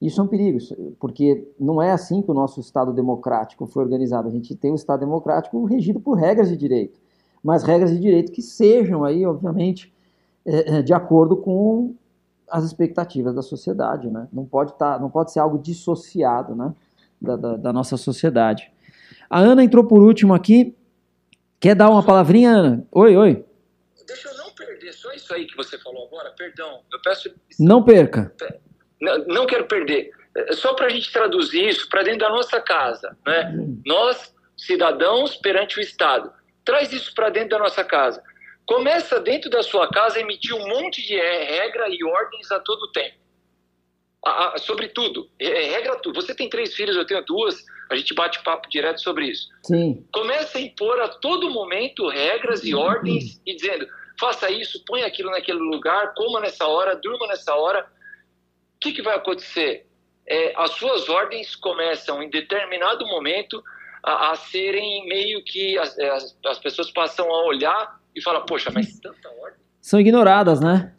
Isso é um perigo, porque não é assim que o nosso Estado democrático foi organizado. A gente tem um Estado democrático regido por regras de direito, mas regras de direito que sejam aí, obviamente, de acordo com as expectativas da sociedade, né? Não pode tá, não pode ser algo dissociado, né, da, da, da nossa sociedade. A Ana entrou por último aqui. Quer dar uma palavrinha, Ana? Oi, oi. Deixa eu não perder só isso aí que você falou agora. Perdão, eu peço. Não perca. Não, não quero perder. É, só para a gente traduzir isso para dentro da nossa casa, né? Hum. Nós, cidadãos, perante o Estado. Traz isso para dentro da nossa casa. Começa dentro da sua casa a emitir um monte de regra e ordens a todo tempo. A, a, sobre tudo. É, regra tudo. Você tem três filhos, eu tenho duas. A gente bate papo direto sobre isso. Sim. Começa a impor a todo momento regras e ordens e dizendo: faça isso, põe aquilo naquele lugar, coma nessa hora, durma nessa hora que, que vai acontecer? É, as suas ordens começam em determinado momento a, a serem meio que as, é, as, as, pessoas passam a olhar e falar, poxa, mas tanta ordem. São ignoradas, né?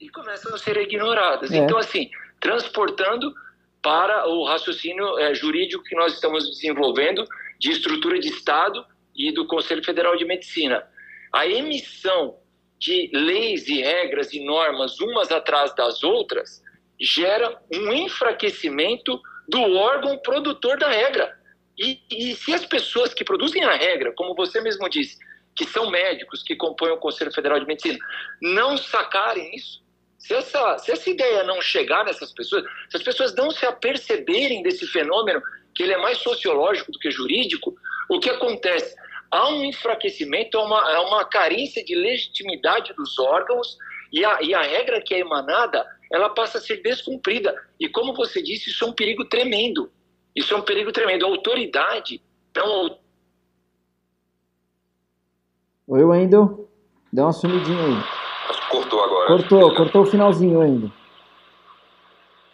E começam a ser ignoradas. É. Então, assim, transportando para o raciocínio é, jurídico que nós estamos desenvolvendo de estrutura de Estado e do Conselho Federal de Medicina. A emissão de leis e regras e normas umas atrás das outras gera um enfraquecimento do órgão produtor da regra. E, e, se as pessoas que produzem a regra, como você mesmo disse, que são médicos que compõem o Conselho Federal de Medicina, não sacarem isso, se essa, se essa ideia não chegar nessas pessoas, se as pessoas não se aperceberem desse fenômeno, que ele é mais sociológico do que jurídico, o que acontece? Há um enfraquecimento, há uma, há uma carência de legitimidade dos órgãos e a, e a regra que é emanada ela passa a ser descumprida. E como você disse, isso é um perigo tremendo. Isso é um perigo tremendo. A autoridade não. Oi, Wendel. Dá uma sumidinha aí. Cortou agora. Cortou, cortou o finalzinho ainda.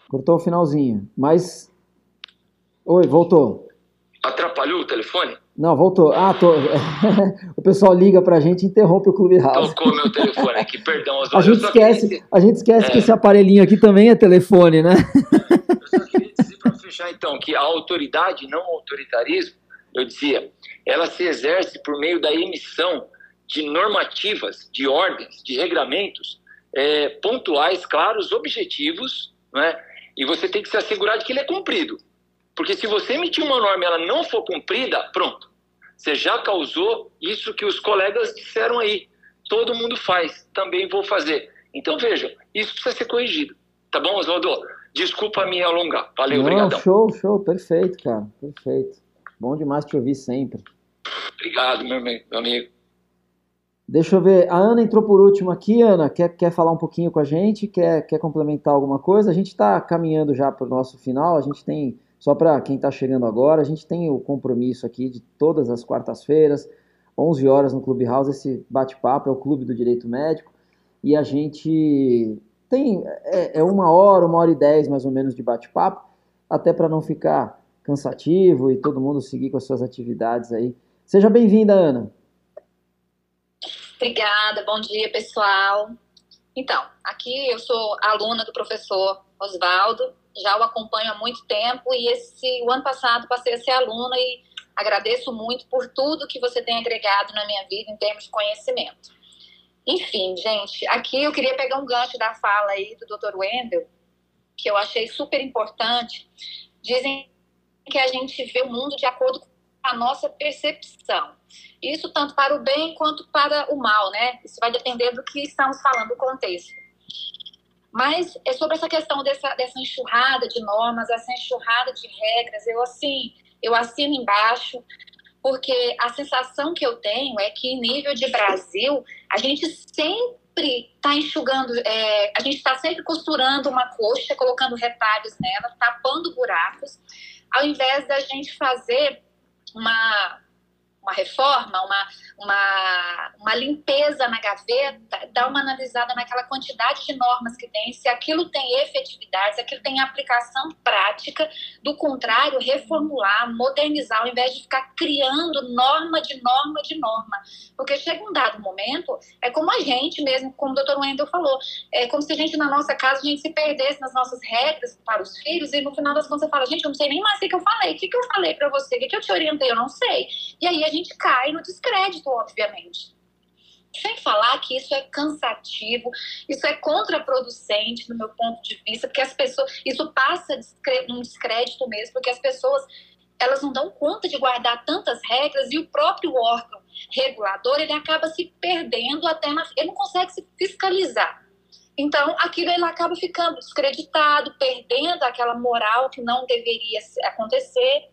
Cortou o finalzinho. Mas. Oi, voltou. Atrapalhou o telefone? Não, voltou. Ah, tô... o pessoal liga pra gente e interrompe o Clube House. Tocou meu telefone aqui, perdão. A gente esquece, a gente esquece é... que esse aparelhinho aqui também é telefone, né? Eu só queria dizer para fechar então que a autoridade, não o autoritarismo, eu dizia, ela se exerce por meio da emissão de normativas, de ordens, de regramentos é, pontuais, claros, objetivos, né? e você tem que se assegurar de que ele é cumprido. Porque se você emitir uma norma e ela não for cumprida, pronto. Você já causou isso que os colegas disseram aí. Todo mundo faz, também vou fazer. Então vejam, isso precisa ser corrigido. Tá bom, Oswaldo? Desculpa me alongar. Valeu, obrigado. Show, show, perfeito, cara. Perfeito. Bom demais te ouvir sempre. Obrigado, meu amigo. Deixa eu ver, a Ana entrou por último aqui, Ana, quer, quer falar um pouquinho com a gente? Quer, quer complementar alguma coisa? A gente está caminhando já para o nosso final, a gente tem só para quem está chegando agora, a gente tem o compromisso aqui de todas as quartas-feiras, 11 horas no Clubhouse, esse bate-papo é o Clube do Direito Médico, e a gente tem é, é uma hora, uma hora e dez mais ou menos de bate-papo, até para não ficar cansativo e todo mundo seguir com as suas atividades aí. Seja bem-vinda, Ana. Obrigada, bom dia, pessoal. Então, aqui eu sou aluna do professor Oswaldo, já o acompanho há muito tempo e esse o ano passado passei a ser aluna e agradeço muito por tudo que você tem agregado na minha vida em termos de conhecimento. Enfim, gente, aqui eu queria pegar um gancho da fala aí do Dr. Wendel, que eu achei super importante. Dizem que a gente vê o mundo de acordo com a nossa percepção. Isso tanto para o bem quanto para o mal, né? Isso vai depender do que estamos falando, do contexto. Mas é sobre essa questão dessa, dessa enxurrada de normas, essa enxurrada de regras. Eu, assim, eu assino embaixo, porque a sensação que eu tenho é que, em nível de Brasil, a gente sempre está enxugando, é, a gente está sempre costurando uma coxa, colocando retalhos nela, tapando buracos, ao invés da gente fazer uma uma reforma, uma, uma, uma limpeza na gaveta, dar uma analisada naquela quantidade de normas que tem, se aquilo tem efetividade, se aquilo tem aplicação prática, do contrário, reformular, modernizar, ao invés de ficar criando norma de norma de norma. Porque chega um dado momento, é como a gente mesmo, como o doutor Wendel falou, é como se a gente na nossa casa, a gente se perdesse nas nossas regras para os filhos e no final das contas você fala, gente, eu não sei nem mais o que eu falei, o que, eu falei para você, o que eu te orientei, eu não sei. E aí a gente cai no descrédito, obviamente. Sem falar que isso é cansativo, isso é contraproducente no meu ponto de vista, porque as pessoas, isso passa um descrédito mesmo, porque as pessoas elas não dão conta de guardar tantas regras e o próprio órgão regulador ele acaba se perdendo até na, ele não consegue se fiscalizar. Então, aquilo ele acaba ficando descreditado, perdendo aquela moral que não deveria acontecer.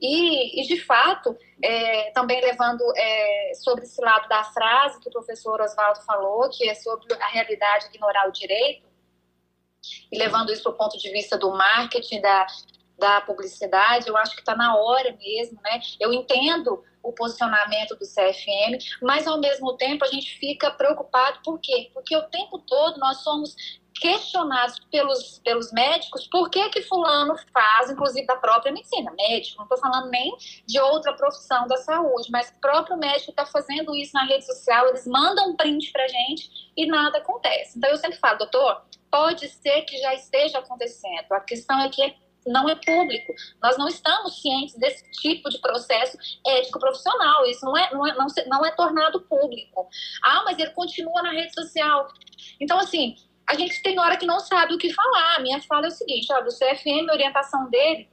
E, e de fato, é, também levando é, sobre esse lado da frase que o professor Oswaldo falou, que é sobre a realidade ignorar o direito, e levando isso para o ponto de vista do marketing, da, da publicidade, eu acho que está na hora mesmo, né? Eu entendo o posicionamento do CFM, mas ao mesmo tempo a gente fica preocupado, por quê? Porque o tempo todo nós somos questionados pelos, pelos médicos por que que fulano faz, inclusive da própria medicina, médico, não estou falando nem de outra profissão da saúde, mas o próprio médico está fazendo isso na rede social, eles mandam um print pra gente e nada acontece. Então eu sempre falo, doutor, pode ser que já esteja acontecendo, a questão é que não é público. Nós não estamos cientes desse tipo de processo ético profissional. Isso não é, não é, não, não é tornado público. Ah, mas ele continua na rede social. Então, assim, a gente tem hora que não sabe o que falar. A minha fala é o seguinte: olha, o CFM, a orientação dele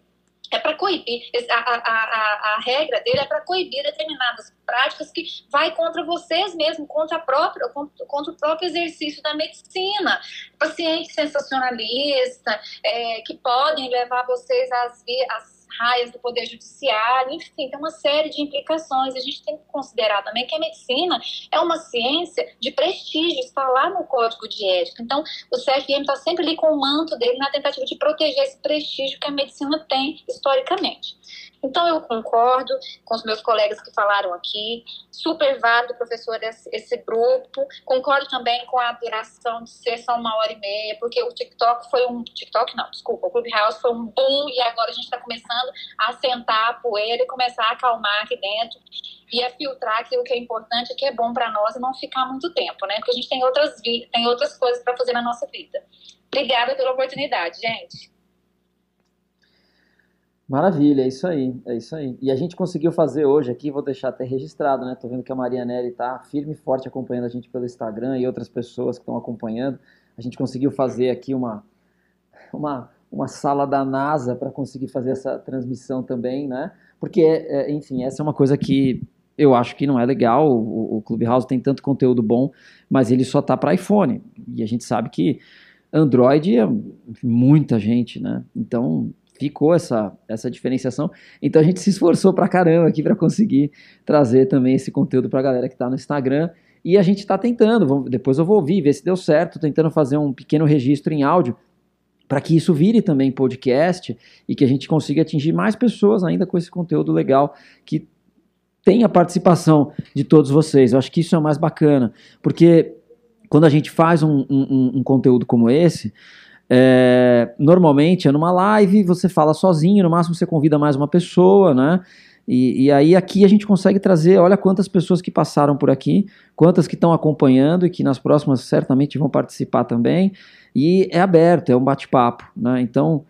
é para coibir, a, a, a, a, regra dele é para coibir determinadas práticas que vai contra vocês mesmo, contra, a própria, contra, contra o próprio exercício da medicina. Pacientes sensacionalistas, é, que podem levar vocês às, às raias do Poder Judiciário, enfim, tem uma série de implicações. A gente tem que considerar também que a medicina é uma ciência de prestígio, está lá no Código de Ética. Então, o CFM está sempre ali com o manto dele na tentativa de proteger esse prestígio que a medicina tem historicamente. Então, eu concordo com os meus colegas que falaram aqui, super válido, professor, esse, grupo. Concordo também com a duração de ser só uma hora e meia, porque o TikTok foi um. TikTok não, desculpa, o Clubhouse foi um boom e agora a gente está começando a sentar a poeira e começar a acalmar aqui dentro e a filtrar aquilo que é importante, que é bom para nós e não ficar muito tempo, né? Porque a gente tem outras, tem outras coisas para fazer na nossa vida. Obrigada pela oportunidade, gente. Maravilha, é isso aí, é isso aí. E a gente conseguiu fazer hoje aqui, vou deixar até registrado, né? Tô vendo que a Maria Nelly tá firme e forte acompanhando a gente pelo Instagram e outras pessoas que estão acompanhando. A gente conseguiu fazer aqui uma, uma, uma sala da NASA para conseguir fazer essa transmissão também, né? Porque, é, enfim, essa é uma coisa que eu acho que não é legal. O, o Clubhouse tem tanto conteúdo bom, mas ele só tá para iPhone. E a gente sabe que Android é muita gente, né? Então ficou essa, essa diferenciação. Então a gente se esforçou pra caramba aqui para conseguir trazer também esse conteúdo pra galera que tá no Instagram. E a gente está tentando, depois eu vou ouvir, ver se deu certo, tentando fazer um pequeno registro em áudio para que isso vire também podcast e que a gente consiga atingir mais pessoas ainda com esse conteúdo legal que tem a participação de todos vocês. Eu acho que isso é mais bacana, porque quando a gente faz um, um, um conteúdo como esse, é, normalmente é numa live, você fala sozinho, no máximo você convida mais uma pessoa, né? E, e, aí aqui a gente consegue trazer, olha quantas pessoas que passaram por aqui, quantas que estão acompanhando e que nas próximas certamente vão participar também. E é aberto, é um bate-papo, né? Então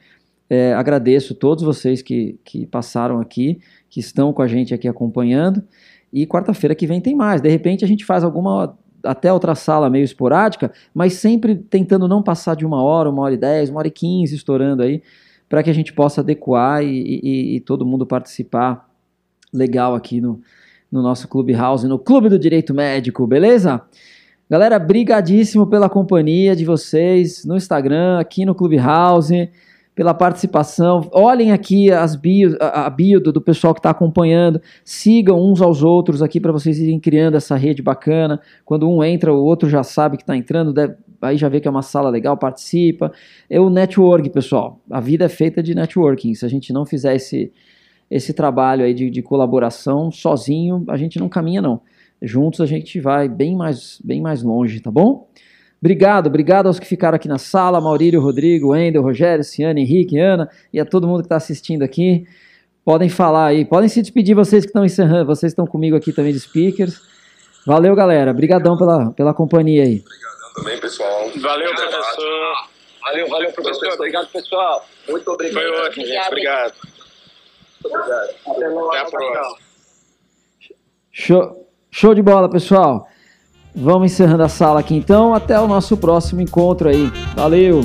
é, agradeço todos vocês que, que passaram aqui, que estão com a gente aqui acompanhando. E quarta-feira que vem tem mais. De repente a gente faz alguma até outra sala meio esporádica, mas sempre tentando não passar de uma hora, uma hora e dez, uma hora e quinze estourando aí, para que a gente possa adequar e, e, e, todo mundo participar legal aqui no, no nosso Clubhouse, no Clube do Direito Médico, beleza? Galera, brigadíssimo pela companhia de vocês no Instagram, aqui no Clubhouse. Pela participação. Olhem aqui as bio, a, a bio do, do pessoal que está acompanhando. Sigam uns aos outros aqui para vocês irem criando essa rede bacana. Quando um entra, o outro já sabe que está entrando, deve, aí já vê que é uma sala legal, participa. É o network, pessoal. A vida é feita de networking. Se a gente não fizer esse, esse trabalho aí de, de colaboração sozinho, a gente não caminha, não. Juntos a gente vai bem mais, bem mais longe, tá bom? Obrigado, obrigado aos que ficaram aqui na sala, Maurílio, Rodrigo, Wendel, Rogério, Ciane, Henrique, Ana e a todo mundo que está assistindo aqui. Podem falar aí, podem se despedir vocês que estão encerrando, vocês estão comigo aqui também de speakers. Valeu, galera. Obrigadão pela, pela companhia aí. Obrigadão também, pessoal. Valeu, professor. Valeu, valeu, professor. Obrigado, pessoal. Muito obrigado. Foi ótimo, gente. Obrigado. Obrigado. Até, Até a próxima. Show, show de bola, pessoal. Vamos encerrando a sala aqui então. Até o nosso próximo encontro aí. Valeu!